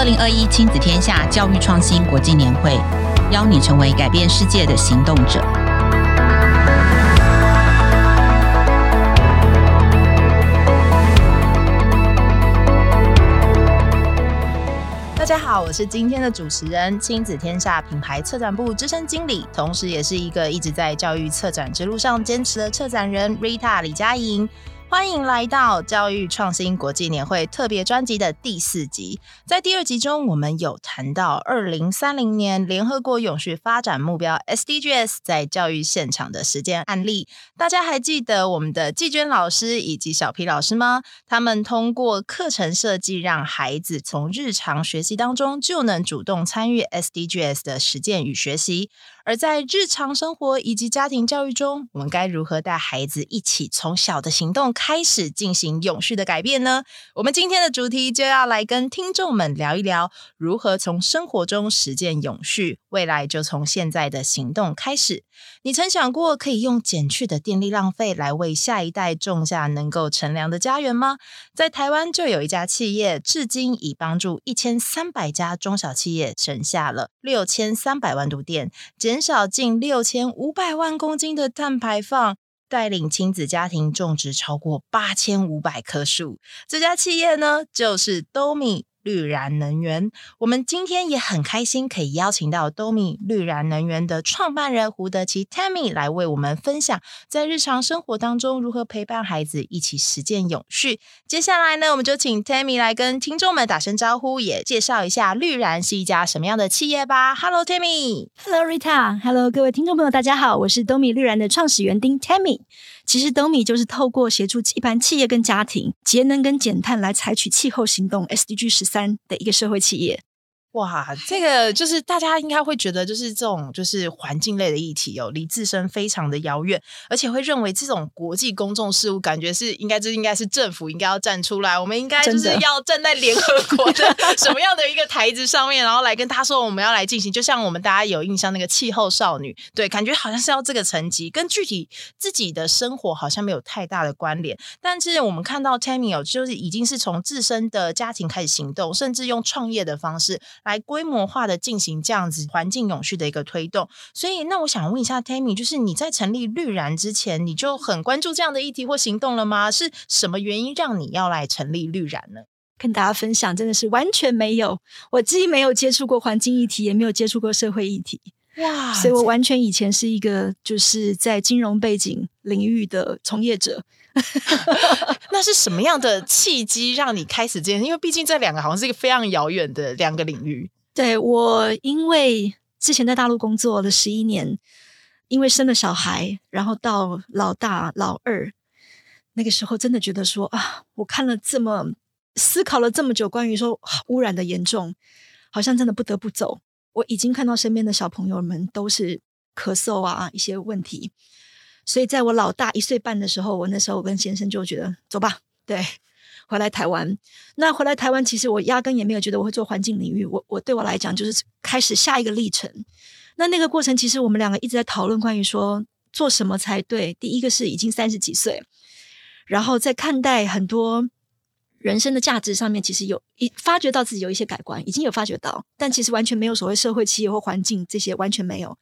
二零二一亲子天下教育创新国际年会，邀你成为改变世界的行动者。大家好，我是今天的主持人，亲子天下品牌策展部资深经理，同时也是一个一直在教育策展之路上坚持的策展人 Rita 李佳莹。欢迎来到教育创新国际年会特别专辑的第四集。在第二集中，我们有谈到二零三零年联合国永续发展目标 SDGs 在教育现场的实践案例。大家还记得我们的季娟老师以及小皮老师吗？他们通过课程设计，让孩子从日常学习当中就能主动参与 SDGs 的实践与学习。而在日常生活以及家庭教育中，我们该如何带孩子一起从小的行动开始进行永续的改变呢？我们今天的主题就要来跟听众们聊一聊，如何从生活中实践永续。未来就从现在的行动开始。你曾想过可以用减去的电力浪费来为下一代种下能够乘凉的家园吗？在台湾就有一家企业，至今已帮助一千三百家中小企业省下了六千三百万度电，减少近六千五百万公斤的碳排放，带领亲子家庭种植超过八千五百棵树。这家企业呢，就是 Domi。绿燃能源，我们今天也很开心，可以邀请到 Domi 绿燃能源的创办人胡德奇 Tammy 来为我们分享，在日常生活当中如何陪伴孩子一起实践永续。接下来呢，我们就请 Tammy 来跟听众们打声招呼，也介绍一下绿燃是一家什么样的企业吧。Hello Tammy，Hello Rita，Hello 各位听众朋友，大家好，我是 Domi 绿燃的创始园丁 Tammy。其实灯米就是透过协助一般企业跟家庭节能跟减碳来采取气候行动 SDG 十三的一个社会企业。哇，这 个就是大家应该会觉得，就是这种就是环境类的议题哦，离自身非常的遥远，而且会认为这种国际公众事务，感觉是应该这应该是政府应该要站出来，我们应该就是要站在联合国的什么样的一个台子上面，然后来跟他说我们要来进行，就像我们大家有印象那个气候少女，对，感觉好像是要这个层级，跟具体自己的生活好像没有太大的关联。但是我们看到 Tammy 哦，就是已经是从自身的家庭开始行动，甚至用创业的方式。来规模化的进行这样子环境永续的一个推动，所以那我想问一下 Tammy，就是你在成立绿然之前，你就很关注这样的议题或行动了吗？是什么原因让你要来成立绿然呢？跟大家分享，真的是完全没有，我既没有接触过环境议题，也没有接触过社会议题，哇！所以我完全以前是一个就是在金融背景领域的从业者。那是什么样的契机让你开始这件？因为毕竟这两个好像是一个非常遥远的两个领域。对，我，因为之前在大陆工作了十一年，因为生了小孩，然后到老大、老二，那个时候真的觉得说啊，我看了这么思考了这么久，关于说污染的严重，好像真的不得不走。我已经看到身边的小朋友们都是咳嗽啊，一些问题。所以，在我老大一岁半的时候，我那时候我跟先生就觉得走吧，对，回来台湾。那回来台湾，其实我压根也没有觉得我会做环境领域。我我对我来讲，就是开始下一个历程。那那个过程，其实我们两个一直在讨论关于说做什么才对。第一个是已经三十几岁，然后在看待很多人生的价值上面，其实有一发觉到自己有一些改观，已经有发觉到，但其实完全没有所谓社会企业或环境这些，完全没有。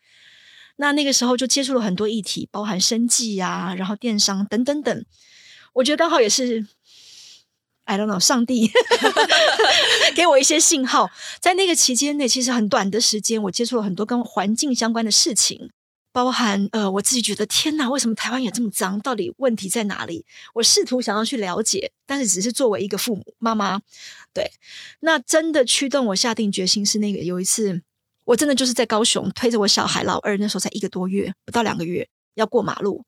那那个时候就接触了很多议题，包含生计啊，然后电商等等等。我觉得刚好也是，I don't know，上帝 给我一些信号。在那个期间内，其实很短的时间，我接触了很多跟环境相关的事情，包含呃，我自己觉得天哪，为什么台湾也这么脏？到底问题在哪里？我试图想要去了解，但是只是作为一个父母妈妈，对，那真的驱动我下定决心是那个有一次。我真的就是在高雄推着我小孩老二，那时候才一个多月，不到两个月，要过马路。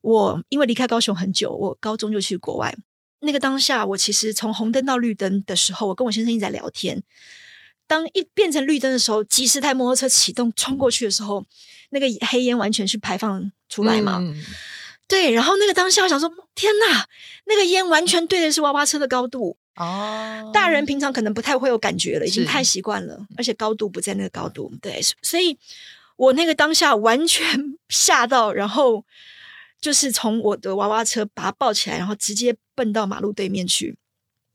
我因为离开高雄很久，我高中就去国外。那个当下，我其实从红灯到绿灯的时候，我跟我先生一直在聊天。当一变成绿灯的时候，几十台摩托车启动冲过去的时候，那个黑烟完全是排放出来嘛。嗯、对，然后那个当下，我想说，天哪，那个烟完全对的是娃娃车的高度。哦，大人平常可能不太会有感觉了，已经太习惯了，而且高度不在那个高度，对，所以我那个当下完全 吓到，然后就是从我的娃娃车把它抱起来，然后直接奔到马路对面去。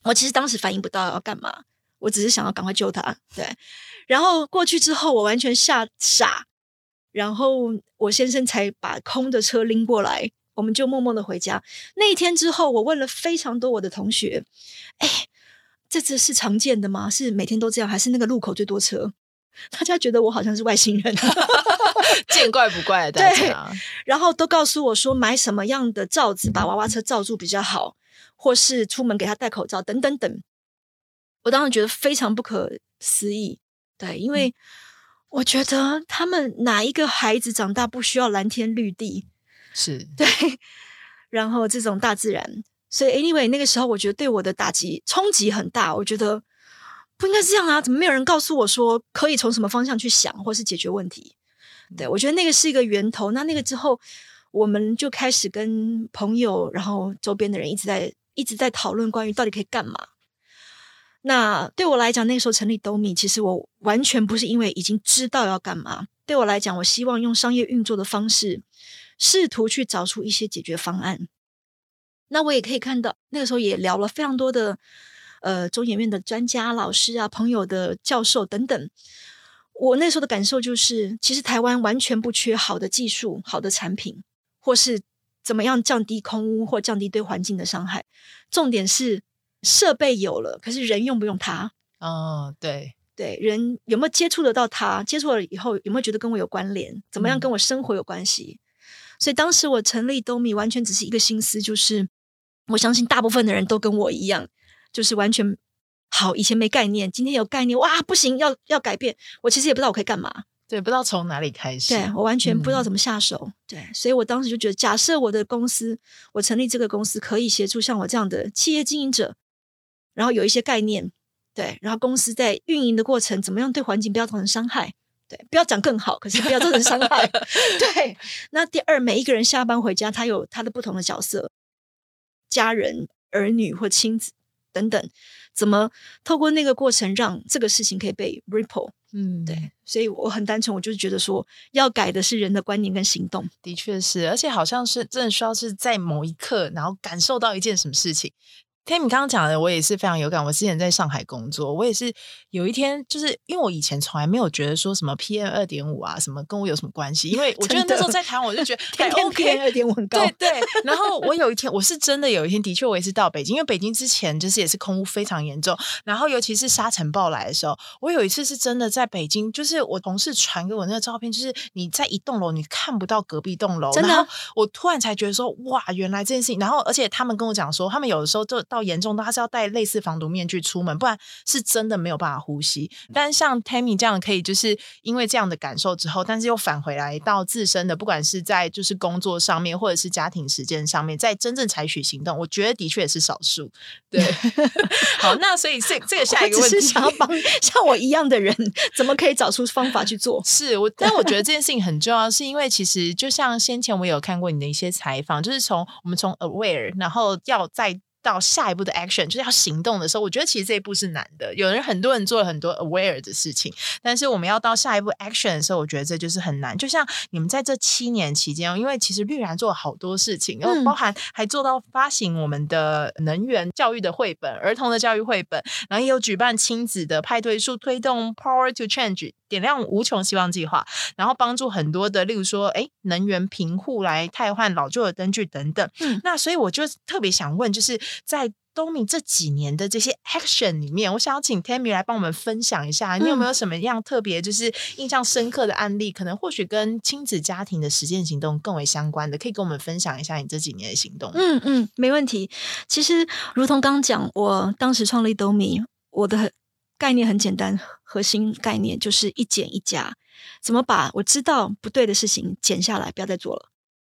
我其实当时反应不到要干嘛，我只是想要赶快救他。对，然后过去之后，我完全吓傻，然后我先生才把空的车拎过来，我们就默默的回家。那一天之后，我问了非常多我的同学，哎，这次是常见的吗？是每天都这样，还是那个路口最多车？大家觉得我好像是外星人，见怪不怪的大家。对，然后都告诉我说，买什么样的罩子把娃娃车罩住比较好，或是出门给他戴口罩等等等。我当时觉得非常不可思议，对，因为我觉得他们哪一个孩子长大不需要蓝天绿地？是 对，然后这种大自然，所以 anyway 那个时候我觉得对我的打击冲击很大，我觉得。不应该是这样啊！怎么没有人告诉我说可以从什么方向去想，或是解决问题？对，我觉得那个是一个源头。那那个之后，我们就开始跟朋友，然后周边的人一直在一直在讨论关于到底可以干嘛。那对我来讲，那个时候成立 DOMI，其实我完全不是因为已经知道要干嘛。对我来讲，我希望用商业运作的方式，试图去找出一些解决方案。那我也可以看到，那个时候也聊了非常多的。呃，中研院的专家、老师啊，朋友的教授等等，我那时候的感受就是，其实台湾完全不缺好的技术、好的产品，或是怎么样降低空污或降低对环境的伤害。重点是设备有了，可是人用不用它？哦，对对，人有没有接触得到它？接触了以后有没有觉得跟我有关联？怎么样跟我生活有关系？嗯、所以当时我成立 DOMI 完全只是一个心思，就是我相信大部分的人都跟我一样。就是完全好，以前没概念，今天有概念，哇，不行，要要改变。我其实也不知道我可以干嘛，对，不知道从哪里开始，对，我完全不知道怎么下手，嗯、对，所以我当时就觉得，假设我的公司，我成立这个公司，可以协助像我这样的企业经营者，然后有一些概念，对，然后公司在运营的过程，怎么样对环境不要造成伤害，对，不要讲更好，可是不要造成伤害，对。那第二，每一个人下班回家，他有他的不同的角色，家人、儿女或亲子。等等，怎么透过那个过程让这个事情可以被 ripple？嗯，对，所以我很单纯，我就是觉得说，要改的是人的观念跟行动。的确是，而且好像是真的需要是在某一刻，然后感受到一件什么事情。Tammy 刚刚讲的，我也是非常有感。我之前在上海工作，我也是有一天，就是因为我以前从来没有觉得说什么 PM 二点五啊，什么跟我有什么关系。因为我觉得那时候在台湾，我就觉得天天 PM 二点五很高。对对。然后我有一天，我是真的有一天，的确我也是到北京，因为北京之前就是也是空污非常严重。然后尤其是沙尘暴来的时候，我有一次是真的在北京，就是我同事传给我那个照片，就是你在一栋楼，你看不到隔壁栋楼。真的。然后我突然才觉得说，哇，原来这件事情。然后而且他们跟我讲说，他们有的时候就到严重到他是要。戴类似防毒面具出门，不然是真的没有办法呼吸。但像 Tammy 这样可以，就是因为这样的感受之后，但是又返回来到自身的，不管是在就是工作上面，或者是家庭时间上面，在真正采取行动，我觉得的确也是少数。对，好，那所以这这个下一个问题，是想要帮 像我一样的人，怎么可以找出方法去做？是我，但我觉得这件事情很重要，是因为其实就像先前我有看过你的一些采访，就是从我们从 aware，然后要在。到下一步的 action 就是要行动的时候，我觉得其实这一步是难的。有人很多人做了很多 aware 的事情，但是我们要到下一步 action 的时候，我觉得这就是很难。就像你们在这七年期间，因为其实绿然做了好多事情，然后包含还做到发行我们的能源教育的绘本、儿童的教育绘本，然后也有举办亲子的派对树，推动 Power to Change 点亮无穷希望计划，然后帮助很多的，例如说，哎，能源贫户来汰换老旧的灯具等等。嗯，那所以我就特别想问，就是。在 DOMI 这几年的这些 action 里面，我想要请 Tammy 来帮我们分享一下，你有没有什么样特别就是印象深刻的案例？嗯、可能或许跟亲子家庭的实践行动更为相关的，可以跟我们分享一下你这几年的行动。嗯嗯，没问题。其实，如同刚讲，我当时创立 DOMI，我的概念很简单，核心概念就是一减一加，怎么把我知道不对的事情减下来，不要再做了，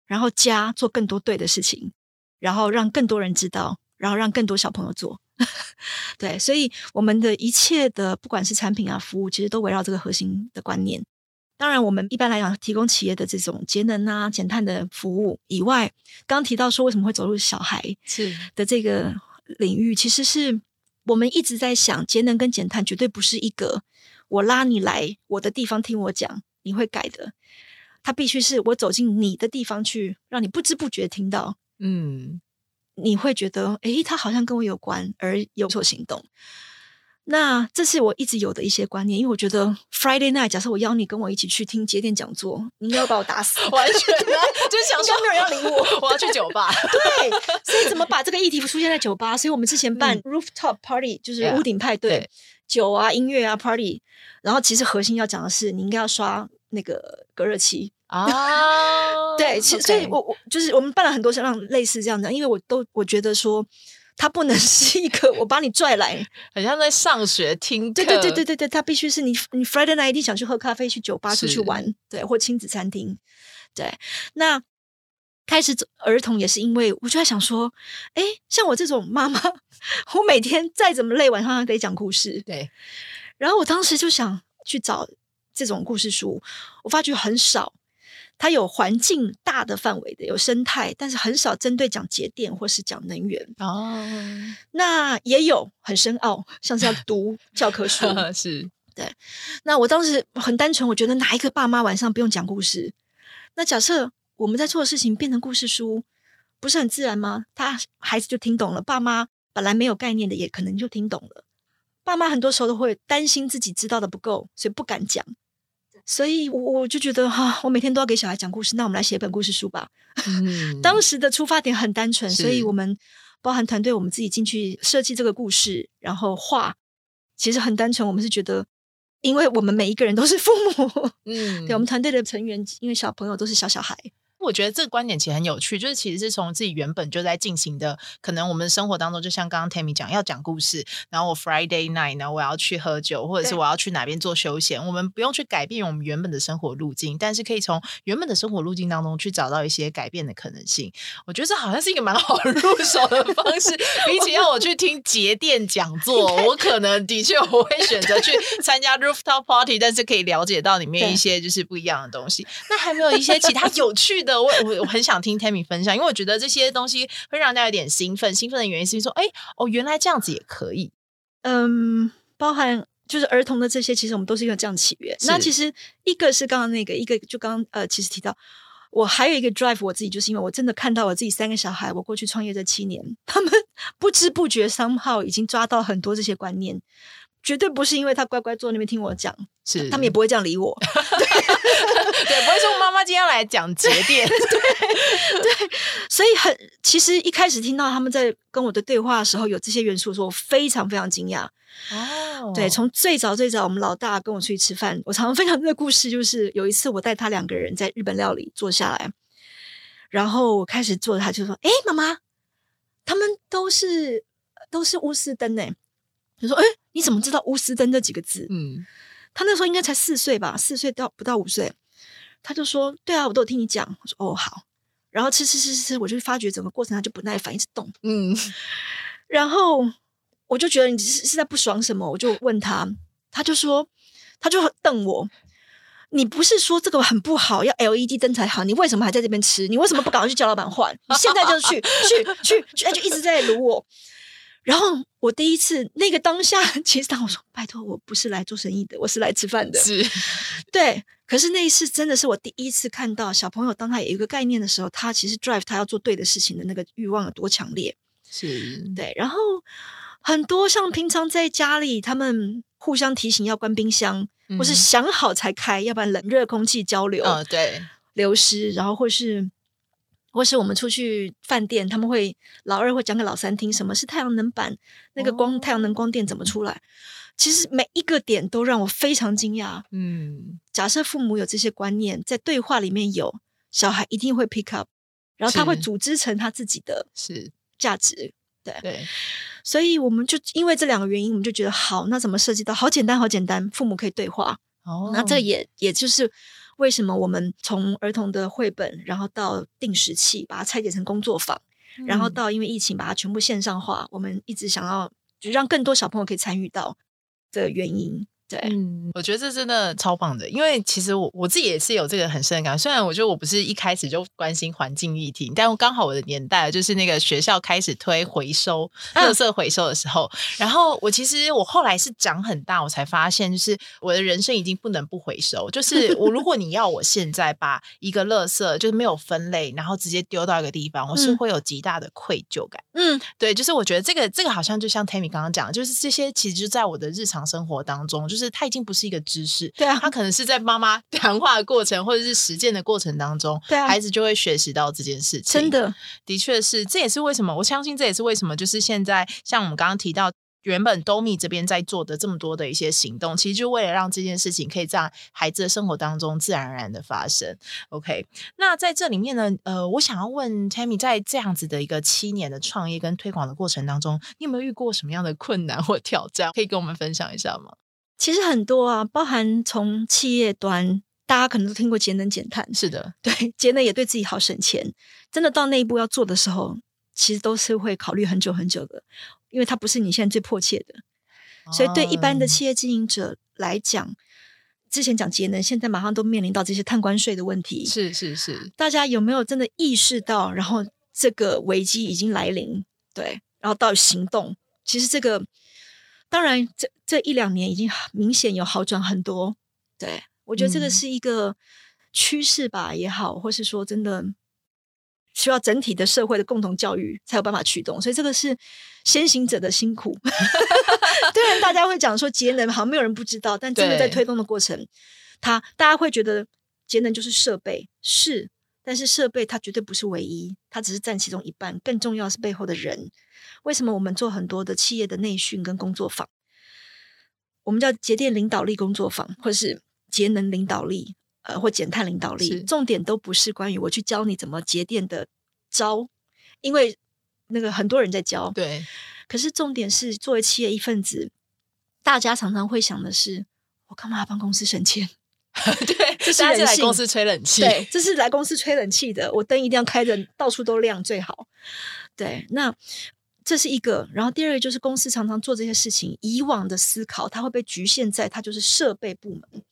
然后加做更多对的事情，然后让更多人知道。然后让更多小朋友做，对，所以我们的一切的不管是产品啊、服务，其实都围绕这个核心的观念。当然，我们一般来讲提供企业的这种节能啊、减碳的服务以外，刚刚提到说为什么会走入小孩是的这个领域，其实是我们一直在想，节能跟减碳绝对不是一个我拉你来我的地方听我讲你会改的，它必须是我走进你的地方去，让你不知不觉听到，嗯。你会觉得，诶，他好像跟我有关，而有所行动。那这是我一直有的一些观念，因为我觉得 Friday night，假设我邀你跟我一起去听节点讲座，你应该要把我打死，完全 就是想说没有人要理我，我要去酒吧。对，所以怎么把这个议题出现在酒吧？所以我们之前办 rooftop party，就是屋顶派对，酒啊、音乐啊、party，然后其实核心要讲的是，你应该要刷那个隔热漆啊。对，其实所以我我就是我们办了很多像类似这样的，因为我都我觉得说。他不能 是一个我把你拽来，很像在上学听课。对对对对对对，他必须是你你 Friday night 一定想去喝咖啡、去酒吧、出去玩，对，或亲子餐厅。对，那开始儿童也是因为我就在想说，哎，像我这种妈妈，我每天再怎么累，晚上还得讲故事。对，然后我当时就想去找这种故事书，我发觉很少。它有环境大的范围的，有生态，但是很少针对讲节电或是讲能源哦。那也有很深奥，像是要读 教科书，是对。那我当时很单纯，我觉得哪一个爸妈晚上不用讲故事？那假设我们在做的事情变成故事书，不是很自然吗？他孩子就听懂了，爸妈本来没有概念的也可能就听懂了。爸妈很多时候都会担心自己知道的不够，所以不敢讲。所以，我我就觉得哈，我每天都要给小孩讲故事，那我们来写一本故事书吧。嗯、当时的出发点很单纯，所以我们包含团队，我们自己进去设计这个故事，然后画，其实很单纯。我们是觉得，因为我们每一个人都是父母，嗯，对，我们团队的成员，因为小朋友都是小小孩。我觉得这个观点其实很有趣，就是其实是从自己原本就在进行的，可能我们生活当中，就像刚刚 Tammy 讲，要讲故事，然后我 Friday night 呢，我要去喝酒，或者是我要去哪边做休闲，我们不用去改变我们原本的生活路径，但是可以从原本的生活路径当中去找到一些改变的可能性。我觉得这好像是一个蛮 好入手的方式，比起要我去听节电讲 座，我可能的确我会选择去参加 rooftop party，但是可以了解到里面一些就是不一样的东西。那还没有一些其他有趣的？我我我很想听 Tammy 分享，因为我觉得这些东西会让大家有点兴奋。兴奋的原因是说，哎，哦，原来这样子也可以。嗯，包含就是儿童的这些，其实我们都是因为这样起源。那其实一个是刚刚那个，一个就刚刚呃，其实提到我还有一个 drive 我自己，就是因为我真的看到我自己三个小孩，我过去创业这七年，他们 不知不觉 somehow 已经抓到很多这些观念。绝对不是因为他乖乖坐那边听我讲，是他们也不会这样理我，对，对，不会说妈妈今天要来讲节电，对，对，所以很其实一开始听到他们在跟我的对话的时候有这些元素的时候，我非常非常惊讶哦。对，从最早最早我们老大跟我出去吃饭，我常常分享这个故事，就是有一次我带他两个人在日本料理坐下来，然后我开始做，他就说：“哎，妈妈，他们都是都是鎢丝灯呢。”就说：“哎，你怎么知道鎢丝灯这几个字？”嗯，他那时候应该才四岁吧，四岁到不到五岁，他就说：“对啊，我都有听你讲。”我说：“哦，好。”然后吃吃吃吃吃，我就发觉整个过程他就不耐烦，一直动。嗯，然后我就觉得你是是在不爽什么，我就问他，他就说，他就瞪我：“你不是说这个很不好，要 LED 灯才好？你为什么还在这边吃？你为什么不赶快去叫老板换？你现在就去去去去，就一直在撸我。”然后我第一次那个当下，其实当我说拜托，我不是来做生意的，我是来吃饭的。是，对。可是那一次真的是我第一次看到小朋友，当他有一个概念的时候，他其实 drive 他要做对的事情的那个欲望有多强烈。是，对。然后很多像平常在家里，他们互相提醒要关冰箱，嗯、或是想好才开，要不然冷热空气交流，哦、对，流失，然后或是。或是我们出去饭店，他们会老二会讲给老三听，什么是太阳能板，那个光、哦、太阳能光电怎么出来？其实每一个点都让我非常惊讶。嗯，假设父母有这些观念，在对话里面有小孩一定会 pick up，然后他会组织成他自己的是价值。对对，所以我们就因为这两个原因，我们就觉得好，那怎么设计到好简单，好简单，父母可以对话。哦，那这也也就是。为什么我们从儿童的绘本，然后到定时器，把它拆解成工作坊，嗯、然后到因为疫情把它全部线上化，我们一直想要就让更多小朋友可以参与到的原因。对，嗯，我觉得这真的超棒的，因为其实我我自己也是有这个很深的感觉。虽然我觉得我不是一开始就关心环境议题，但我刚好我的年代就是那个学校开始推回收、垃圾回收的时候，嗯、然后我其实我后来是长很大，我才发现，就是我的人生已经不能不回收。就是我如果你要我现在把一个垃圾就是没有分类，然后直接丢到一个地方，我是会有极大的愧疚感。嗯，对，就是我觉得这个这个好像就像 Tammy 刚刚讲的，就是这些其实就在我的日常生活当中，就是它已经不是一个知识，对啊，它可能是在妈妈 谈话的过程或者是实践的过程当中，对啊，孩子就会学习到这件事情。真的，的确是，这也是为什么我相信这也是为什么，就是现在像我们刚刚提到。原本 Domi 这边在做的这么多的一些行动，其实就为了让这件事情可以在孩子的生活当中自然而然的发生。OK，那在这里面呢，呃，我想要问 Tammy，在这样子的一个七年的创业跟推广的过程当中，你有没有遇过什么样的困难或挑战？可以跟我们分享一下吗？其实很多啊，包含从企业端，大家可能都听过节能减碳，是的，对，节能也对自己好省钱。真的到那一步要做的时候，其实都是会考虑很久很久的。因为它不是你现在最迫切的，所以对一般的企业经营者来讲，哦、之前讲节能，现在马上都面临到这些碳关税的问题。是是是，大家有没有真的意识到？然后这个危机已经来临，对，然后到行动。其实这个当然这这一两年已经明显有好转很多。对，我觉得这个是一个趋势吧，也好，或是说真的。需要整体的社会的共同教育才有办法驱动，所以这个是先行者的辛苦。虽然大家会讲说节能好像没有人不知道，但真的在推动的过程，它大家会觉得节能就是设备是，但是设备它绝对不是唯一，它只是占其中一半，更重要是背后的人。为什么我们做很多的企业的内训跟工作坊，我们叫节电领导力工作坊，或是节能领导力？呃，或减碳领导力，重点都不是关于我去教你怎么节电的招，因为那个很多人在教。对，可是重点是作为企业一份子，大家常常会想的是，我干嘛要帮公司省钱？对，这是来公司吹冷气。对，这是来公司吹冷气的，我灯一定要开着，到处都亮最好。对，那这是一个。然后第二个就是公司常常做这些事情，以往的思考，它会被局限在它就是设备部门。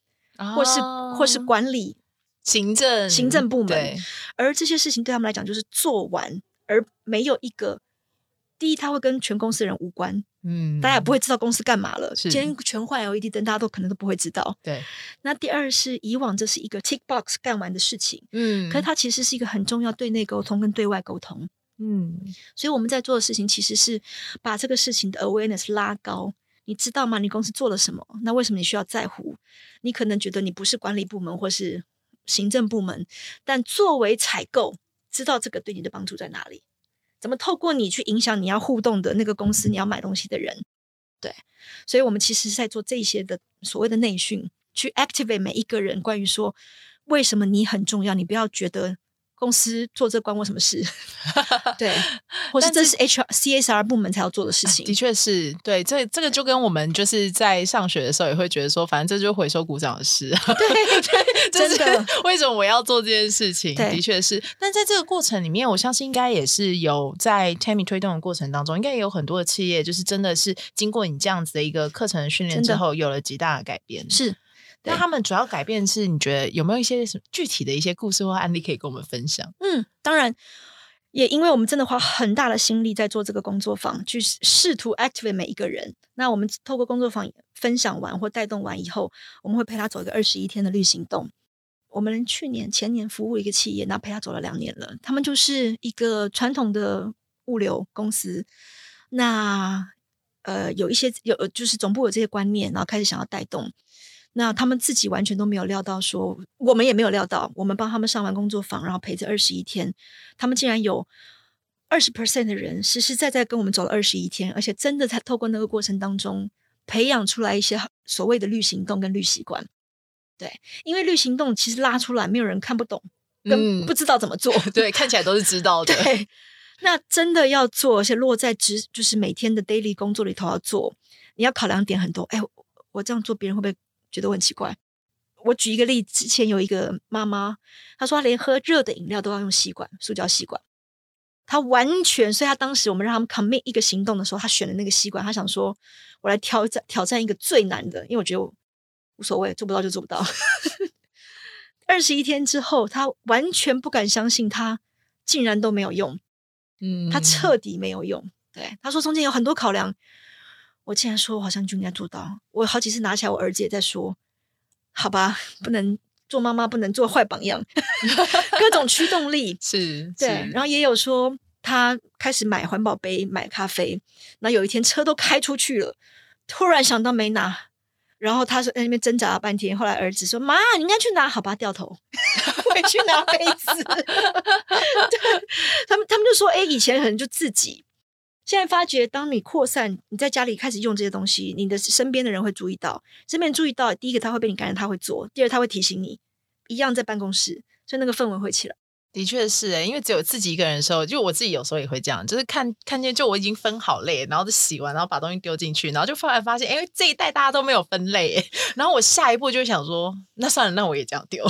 或是或是管理、行政、行政部门，而这些事情对他们来讲就是做完，而没有一个第一，他会跟全公司的人无关，嗯，大家也不会知道公司干嘛了。今天全换 LED 灯，大家都可能都不会知道。对，那第二是以往这是一个 tick box 干完的事情，嗯，可是它其实是一个很重要对内沟通跟对外沟通，嗯，所以我们在做的事情其实是把这个事情的 awareness 拉高。你知道吗？你公司做了什么？那为什么你需要在乎？你可能觉得你不是管理部门或是行政部门，但作为采购，知道这个对你的帮助在哪里？怎么透过你去影响你要互动的那个公司，你要买东西的人？对，所以我们其实是在做这些的所谓的内训，去 activate 每一个人，关于说为什么你很重要，你不要觉得。公司做这关我什么事？对，或是这是 HR CSR 部门才要做的事情。的确是对，这这个就跟我们就是在上学的时候也会觉得说，反正这就是回收鼓掌的事。对对，真的，为什么我要做这件事情？的确是。但在这个过程里面，我相信应该也是有在 Tammy 推动的过程当中，应该也有很多的企业，就是真的是经过你这样子的一个课程的训练之后，有了极大的改变。是。那他们主要改变是你觉得有没有一些什么具体的一些故事或案例可以跟我们分享？嗯，当然，也因为我们真的花很大的心力在做这个工作坊，去试图 activate 每一个人。那我们透过工作坊分享完或带动完以后，我们会陪他走一个二十一天的绿行动。我们去年前年服务一个企业，那陪他走了两年了。他们就是一个传统的物流公司，那呃有一些有就是总部有这些观念，然后开始想要带动。那他们自己完全都没有料到说，说我们也没有料到，我们帮他们上完工作坊，然后陪着二十一天，他们竟然有二十 percent 的人实实在在跟我们走了二十一天，而且真的在透过那个过程当中培养出来一些所谓的绿行动跟绿习惯。对，因为绿行动其实拉出来没有人看不懂，跟不知道怎么做。嗯、对，看起来都是知道 的。对，那真的要做，而且落在职就是每天的 daily 工作里头要做，你要考量点很多。哎，我这样做，别人会不会？觉得很奇怪。我举一个例子，之前有一个妈妈，她说她连喝热的饮料都要用吸管，塑胶吸管。她完全，所以她当时我们让他们 commit 一个行动的时候，她选了那个吸管。她想说，我来挑战挑战一个最难的，因为我觉得无所谓，做不到就做不到。二十一天之后，她完全不敢相信，她竟然都没有用。嗯，她彻底没有用。对，她说中间有很多考量。我竟然说，我好像就应该做到。我好几次拿起来，我儿子也在说：“好吧，不能做妈妈，不能做坏榜样。”各种驱动力 是，对。然后也有说，他开始买环保杯、买咖啡。那有一天车都开出去了，突然想到没拿，然后他说在那边挣扎了半天。后来儿子说：“妈，你应该去拿，好吧？”掉头 回去拿杯子。他们他们就说：“哎，以前可能就自己。”现在发觉，当你扩散，你在家里开始用这些东西，你的身边的人会注意到。身边注意到，第一个他会被你感染，他会做；第二他会提醒你。一样在办公室，所以那个氛围会起来。的确是诶，因为只有自己一个人的时候，就我自己有时候也会这样，就是看看见就我已经分好类，然后就洗完，然后把东西丢进去，然后就突然发现，因为这一袋大家都没有分类，然后我下一步就想说，那算了，那我也这样丢。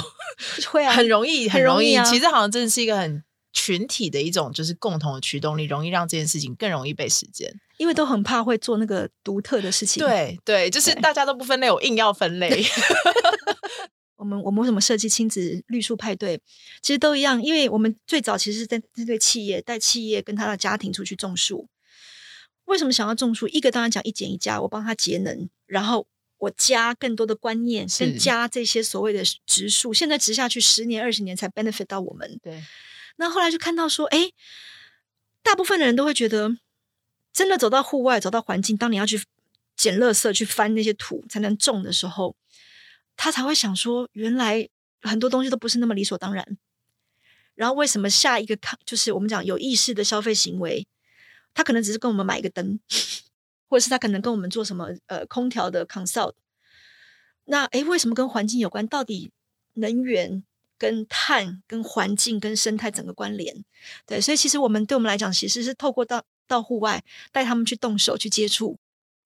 会啊，很容易，很容易。容易啊，其实好像真的是一个很。群体的一种就是共同的驱动力，容易让这件事情更容易被实践，因为都很怕会做那个独特的事情。对对，就是大家都不分类，我硬要分类。我们我们为什么设计亲子绿树派对？其实都一样，因为我们最早其实是在针对企业，带企业跟他的家庭出去种树。为什么想要种树？一个当然讲一减一加，我帮他节能，然后我加更多的观念，跟加这些所谓的植树，现在植下去十年二十年才 benefit 到我们。对。那后来就看到说，哎，大部分的人都会觉得，真的走到户外，走到环境，当你要去捡垃圾、去翻那些土才能种的时候，他才会想说，原来很多东西都不是那么理所当然。然后为什么下一个抗，就是我们讲有意识的消费行为，他可能只是跟我们买一个灯，或者是他可能跟我们做什么呃空调的 consult。那哎，为什么跟环境有关？到底能源？跟碳、跟环境、跟生态整个关联，对，所以其实我们对我们来讲，其实是透过到到户外带他们去动手去接触，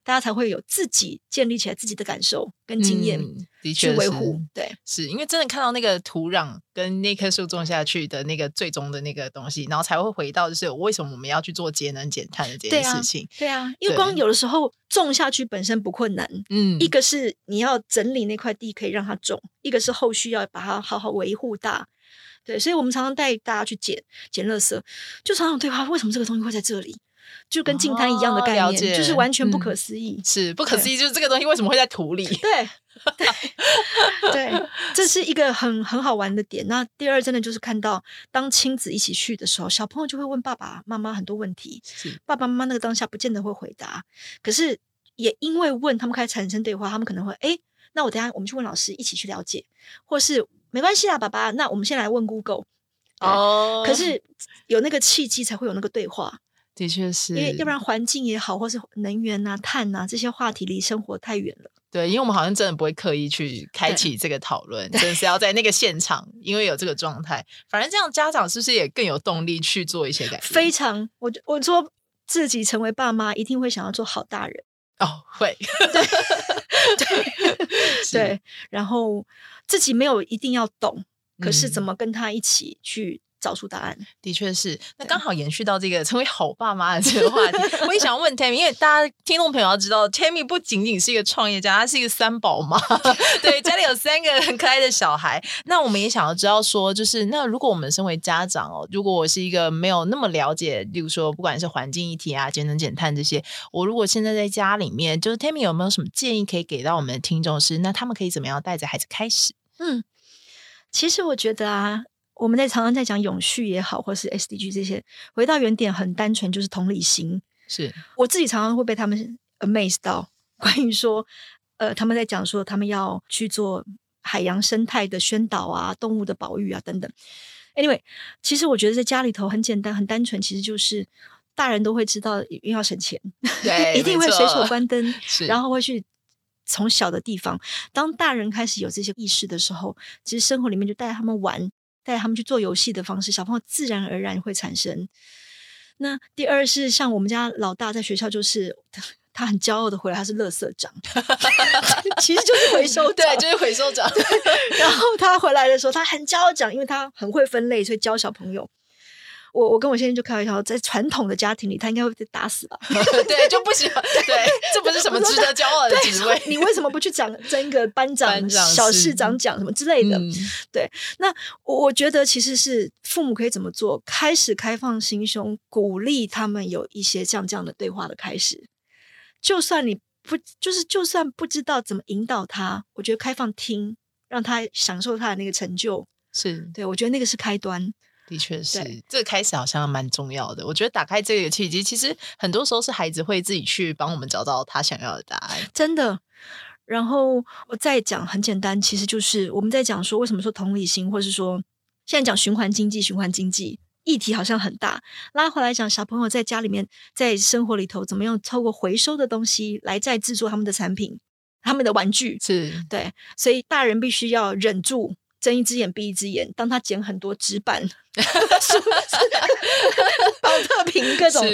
大家才会有自己建立起来自己的感受跟经验。嗯的确去维护，对，是因为真的看到那个土壤跟那棵树种下去的那个最终的那个东西，然后才会回到就是为什么我们要去做节能减碳的这件事情。对啊，对啊，因为光有的时候种下去本身不困难，嗯，一个是你要整理那块地可以让它种，一个是后续要把它好好维护大。对，所以我们常常带大家去捡捡垃圾，就常常对话，为什么这个东西会在这里？就跟净滩一样的概念，哦、就是完全不可思议，嗯、是不可思议。就是这个东西为什么会在土里？对对对，这是一个很很好玩的点。那第二，真的就是看到当亲子一起去的时候，小朋友就会问爸爸妈妈很多问题，是爸爸妈妈那个当下不见得会回答，可是也因为问他们开始产生对话，他们可能会哎，那我等下我们去问老师，一起去了解，或是没关系啊，爸爸，那我们先来问 Google 哦。可是有那个契机，才会有那个对话。的确是，因为要不然环境也好，或是能源啊、碳啊这些话题离生活太远了。对，因为我们好像真的不会刻意去开启这个讨论，真的是要在那个现场，因为有这个状态。反正这样，家长是不是也更有动力去做一些改变？非常，我我说自己成为爸妈，一定会想要做好大人。哦，会，对 对对，然后自己没有一定要懂，可是怎么跟他一起去。找出答案，的确是。那刚好延续到这个成为好爸妈的这个话题，我也想问 Tammy，因为大家听众朋友要知道，Tammy 不仅仅是一个创业家，她是一个三宝妈，对，家里有三个很可爱的小孩。那我们也想要知道说，就是那如果我们身为家长哦，如果我是一个没有那么了解，例如说不管是环境议题啊、节能减碳这些，我如果现在在家里面，就是 Tammy 有没有什么建议可以给到我们的听众？是那他们可以怎么样带着孩子开始？嗯，其实我觉得啊。我们在常常在讲永续也好，或是 SDG 这些，回到原点很单纯，就是同理心。是我自己常常会被他们 amaze 到，关于说，呃，他们在讲说他们要去做海洋生态的宣导啊，动物的保育啊等等。Anyway，其实我觉得在家里头很简单、很单纯，其实就是大人都会知道，因为要省钱，对，一定会随手关灯，然后会去从小的地方，当大人开始有这些意识的时候，其实生活里面就带他们玩。带他们去做游戏的方式，小朋友自然而然会产生。那第二是像我们家老大在学校，就是他很骄傲的回来，他是垃圾长，其实就是回收，对，就是回收长。然后他回来的时候，他很骄傲讲，因为他很会分类，所以教小朋友。我我跟我先生就开玩笑，在传统的家庭里，他应该会被打死吧？对，就不喜欢。对，这不是什么值得骄傲的职位。你为什么不去讲争一个班长、班长小市长奖什么之类的？嗯、对，那我我觉得其实是父母可以怎么做？开始开放心胸，鼓励他们有一些像这样的对话的开始。就算你不，就是就算不知道怎么引导他，我觉得开放听，让他享受他的那个成就，是对，我觉得那个是开端。的确是，这个开始好像蛮重要的。我觉得打开这个契机，其实很多时候是孩子会自己去帮我们找到他想要的答案。真的。然后我再讲很简单，其实就是我们在讲说，为什么说同理心，或是说现在讲循环经济，循环经济议题好像很大。拉回来讲，小朋友在家里面，在生活里头，怎么样透过回收的东西来再制作他们的产品，他们的玩具，是对，所以大人必须要忍住。睁一只眼闭一只眼，当他捡很多纸板、宝特瓶、各种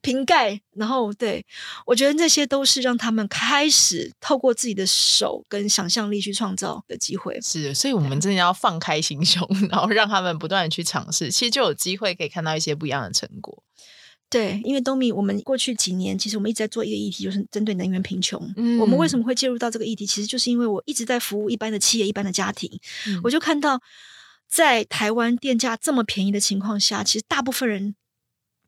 瓶盖，然后对，我觉得这些都是让他们开始透过自己的手跟想象力去创造的机会。是，所以我们真的要放开心胸，然后让他们不断的去尝试，其实就有机会可以看到一些不一样的成果。对，因为东米，我们过去几年其实我们一直在做一个议题，就是针对能源贫穷。嗯，我们为什么会介入到这个议题？其实就是因为我一直在服务一般的企业、一般的家庭，嗯、我就看到在台湾电价这么便宜的情况下，其实大部分人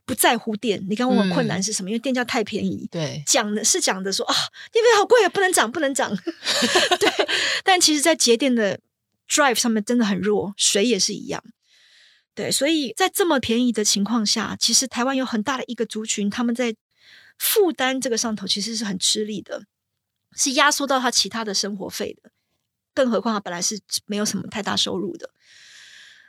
不在乎电。你刚问我困难是什么？嗯、因为电价太便宜。对，讲的是讲的说啊，电费好贵啊，不能涨，不能涨。对，但其实，在节电的 drive 上面真的很弱，水也是一样。对，所以在这么便宜的情况下，其实台湾有很大的一个族群，他们在负担这个上头其实是很吃力的，是压缩到他其他的生活费的。更何况他本来是没有什么太大收入的，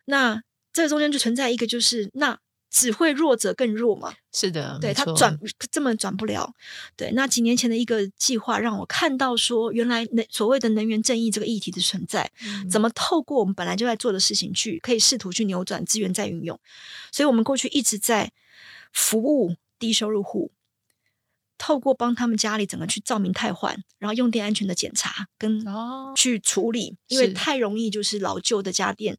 那这个中间就存在一个就是那。只会弱者更弱嘛？是的，对，他转这么转不了。对，那几年前的一个计划让我看到说，原来能所谓的能源正义这个议题的存在，嗯、怎么透过我们本来就在做的事情去，可以试图去扭转资源再运用。所以我们过去一直在服务低收入户，透过帮他们家里整个去照明汰换，然后用电安全的检查跟去处理，哦、因为太容易就是老旧的家电。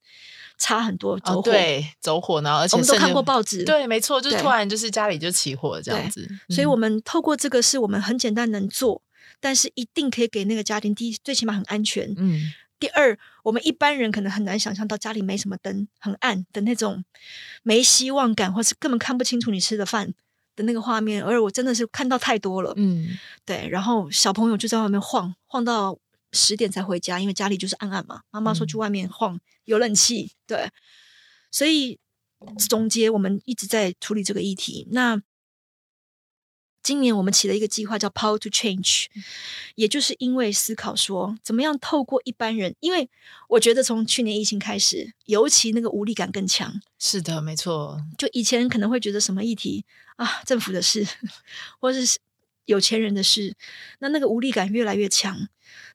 差很多走火，哦、对，走火，然后而且我们都看过报纸，对，没错，就是突然就是家里就起火这样子，嗯、所以我们透过这个是我们很简单能做，但是一定可以给那个家庭第一，最起码很安全，嗯，第二，我们一般人可能很难想象到家里没什么灯，很暗的那种没希望感，或是根本看不清楚你吃的饭的那个画面，而我真的是看到太多了，嗯，对，然后小朋友就在外面晃晃到。十点才回家，因为家里就是暗暗嘛。妈妈说去外面晃，嗯、有冷气，对。所以总结，我们一直在处理这个议题。那今年我们起了一个计划，叫 Power to Change，也就是因为思考说，怎么样透过一般人，因为我觉得从去年疫情开始，尤其那个无力感更强。是的，没错。就以前可能会觉得什么议题啊，政府的事，或者是有钱人的事，那那个无力感越来越强。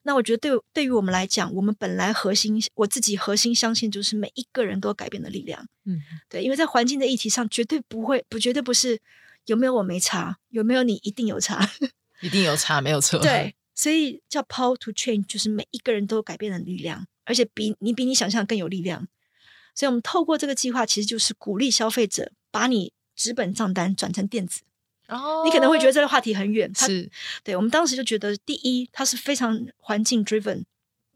那我觉得对对于我们来讲，我们本来核心，我自己核心相信就是每一个人都有改变的力量。嗯，对，因为在环境的议题上，绝对不会不绝对不是有没有我没查，有没有你一定有查，一定有差，没有错。对，所以叫 Power to Change，就是每一个人都有改变的力量，而且比你比你想象更有力量。所以我们透过这个计划，其实就是鼓励消费者把你纸本账单转成电子。哦，你可能会觉得这个话题很远，是对，我们当时就觉得，第一，它是非常环境 driven，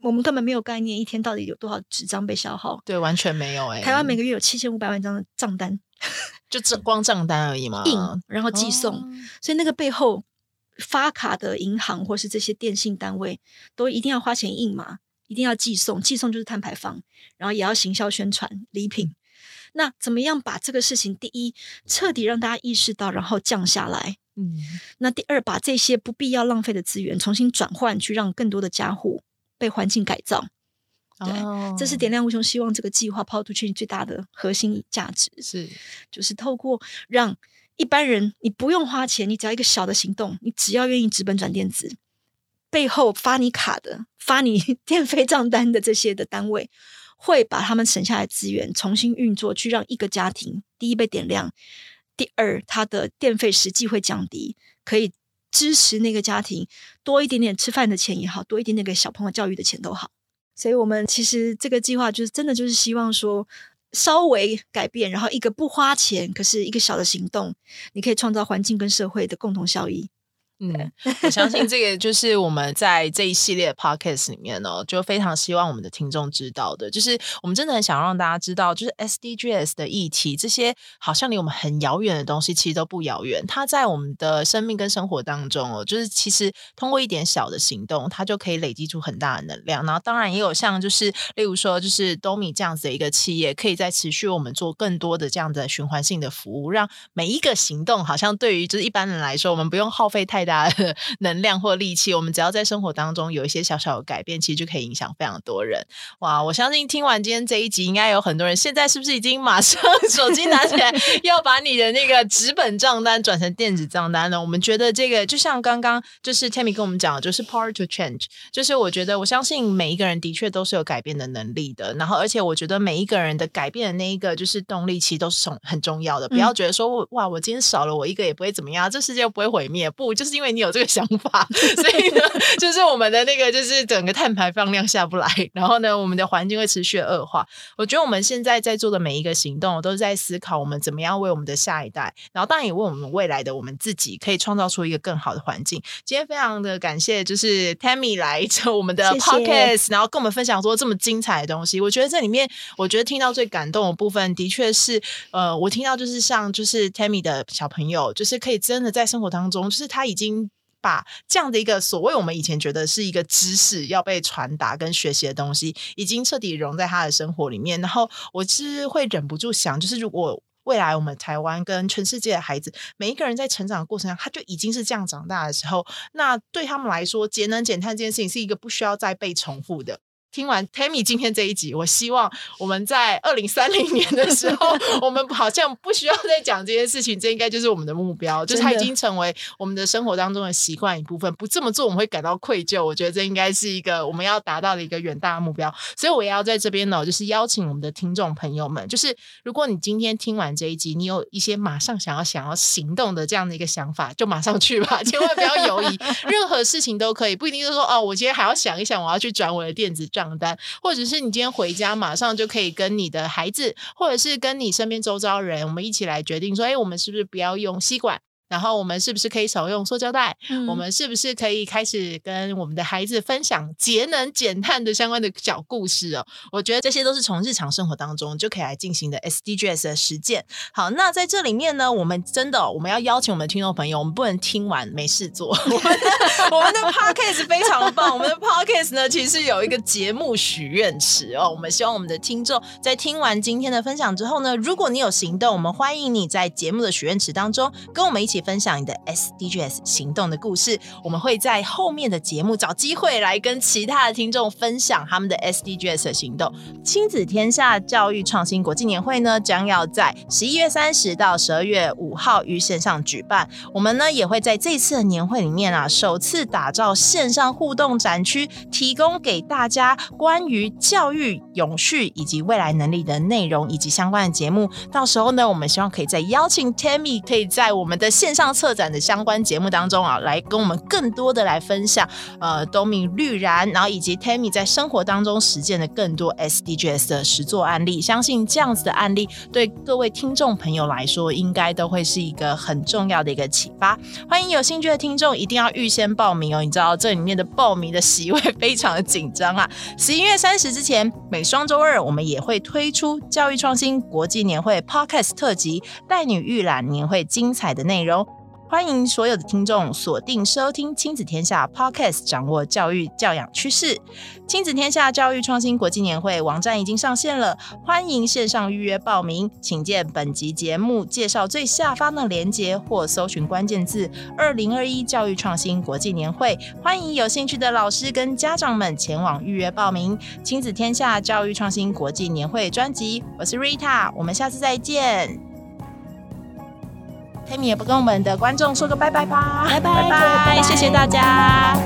我们根本没有概念一天到底有多少纸张被消耗，对，完全没有哎、欸。台湾每个月有七千五百万张的账单，就这光账单而已嘛，印然后寄送，哦、所以那个背后发卡的银行或是这些电信单位都一定要花钱印嘛，一定要寄送，寄送就是碳排放，然后也要行销宣传礼品。那怎么样把这个事情，第一彻底让大家意识到，然后降下来。嗯，那第二把这些不必要浪费的资源重新转换，去让更多的家户被环境改造。对，哦、这是点亮无穷希望这个计划 Power to Change 最大的核心价值是，就是透过让一般人你不用花钱，你只要一个小的行动，你只要愿意直本转电子，背后发你卡的、发你 电费账单的这些的单位。会把他们省下来资源重新运作，去让一个家庭第一被点亮，第二他的电费实际会降低，可以支持那个家庭多一点点吃饭的钱也好，多一点点给小朋友教育的钱都好。所以，我们其实这个计划就是真的就是希望说，稍微改变，然后一个不花钱，可是一个小的行动，你可以创造环境跟社会的共同效益。嗯，我相信这个就是我们在这一系列 podcast 里面呢，就非常希望我们的听众知道的，就是我们真的很想让大家知道，就是 SDGs 的议题，这些好像离我们很遥远的东西，其实都不遥远。它在我们的生命跟生活当中哦，就是其实通过一点小的行动，它就可以累积出很大的能量。然后当然也有像就是例如说，就是 Domi 这样子的一个企业，可以在持续我们做更多的这样的循环性的服务，让每一个行动好像对于就是一般人来说，我们不用耗费太多大的 能量或力气，我们只要在生活当中有一些小小的改变，其实就可以影响非常多人。哇，我相信听完今天这一集，应该有很多人现在是不是已经马上 手机拿起来 要把你的那个纸本账单转成电子账单了？我们觉得这个就像刚刚就是 Tammy 跟我们讲的，就是 power to change，就是我觉得我相信每一个人的确都是有改变的能力的。然后，而且我觉得每一个人的改变的那一个就是动力，其实都是很很重要的。不要觉得说哇，我今天少了我一个也不会怎么样，这世界又不会毁灭。不，就是因为你有这个。想法，所以呢，就是我们的那个，就是整个碳排放量下不来，然后呢，我们的环境会持续恶化。我觉得我们现在在做的每一个行动，都是在思考我们怎么样为我们的下一代，然后当然也为我们未来的我们自己，可以创造出一个更好的环境。今天非常的感谢，就是 Tammy 来就我们的 Podcast，谢谢，然后跟我们分享说这么精彩的东西。我觉得这里面，我觉得听到最感动的部分，的确是，呃，我听到就是像就是 Tammy 的小朋友，就是可以真的在生活当中，就是他已经。把这样的一个所谓我们以前觉得是一个知识要被传达跟学习的东西，已经彻底融在他的生活里面。然后我是会忍不住想，就是如果未来我们台湾跟全世界的孩子，每一个人在成长的过程中，他就已经是这样长大的时候，那对他们来说，节能减碳这件事情是一个不需要再被重复的。听完 Tammy 今天这一集，我希望我们在二零三零年的时候，我们好像不需要再讲这件事情，这应该就是我们的目标，就是它已经成为我们的生活当中的习惯一部分。不这么做，我们会感到愧疚。我觉得这应该是一个我们要达到的一个远大的目标。所以我也要在这边呢，就是邀请我们的听众朋友们，就是如果你今天听完这一集，你有一些马上想要想要行动的这样的一个想法，就马上去吧，千万不要犹疑，任何事情都可以，不一定是说哦，我今天还要想一想，我要去转我的电子账。账单，或者是你今天回家，马上就可以跟你的孩子，或者是跟你身边周遭人，我们一起来决定说，哎，我们是不是不要用吸管？然后我们是不是可以少用塑胶袋？嗯、我们是不是可以开始跟我们的孩子分享节能减碳的相关的小故事哦？我觉得这些都是从日常生活当中就可以来进行的 SDGs 的实践。好，那在这里面呢，我们真的、哦、我们要邀请我们的听众朋友，我们不能听完没事做。我们的我们的 Podcast 非常棒，我们的 Podcast 呢其实有一个节目许愿池哦。我们希望我们的听众在听完今天的分享之后呢，如果你有行动，我们欢迎你在节目的许愿池当中跟我们一起。分享你的 SDGs 行动的故事，我们会在后面的节目找机会来跟其他的听众分享他们的 SDGs 的行动。亲子天下教育创新国际年会呢，将要在十一月三十到十二月五号于线上举办。我们呢也会在这次的年会里面啊，首次打造线上互动展区，提供给大家关于教育、永续以及未来能力的内容以及相关的节目。到时候呢，我们希望可以再邀请 Tammy，可以在我们的线线上策展的相关节目当中啊，来跟我们更多的来分享，呃，Domi 绿然，然后以及 Tammy 在生活当中实践的更多 SDGs 的实作案例。相信这样子的案例对各位听众朋友来说，应该都会是一个很重要的一个启发。欢迎有兴趣的听众一定要预先报名哦，你知道这里面的报名的席位非常的紧张啊。十一月三十之前，每双周二我们也会推出教育创新国际年会 Podcast 特辑，带你预览年会精彩的内容。欢迎所有的听众锁定收听《亲子天下》Podcast，掌握教育教养趋势。亲子天下教育创新国际年会网站已经上线了，欢迎线上预约报名，请见本集节目介绍最下方的链接或搜寻关键字“二零二一教育创新国际年会”。欢迎有兴趣的老师跟家长们前往预约报名。亲子天下教育创新国际年会专辑，我是 Rita，我们下次再见。Tammy 也不跟我们的观众说个拜拜吧，拜拜拜拜，谢谢大家。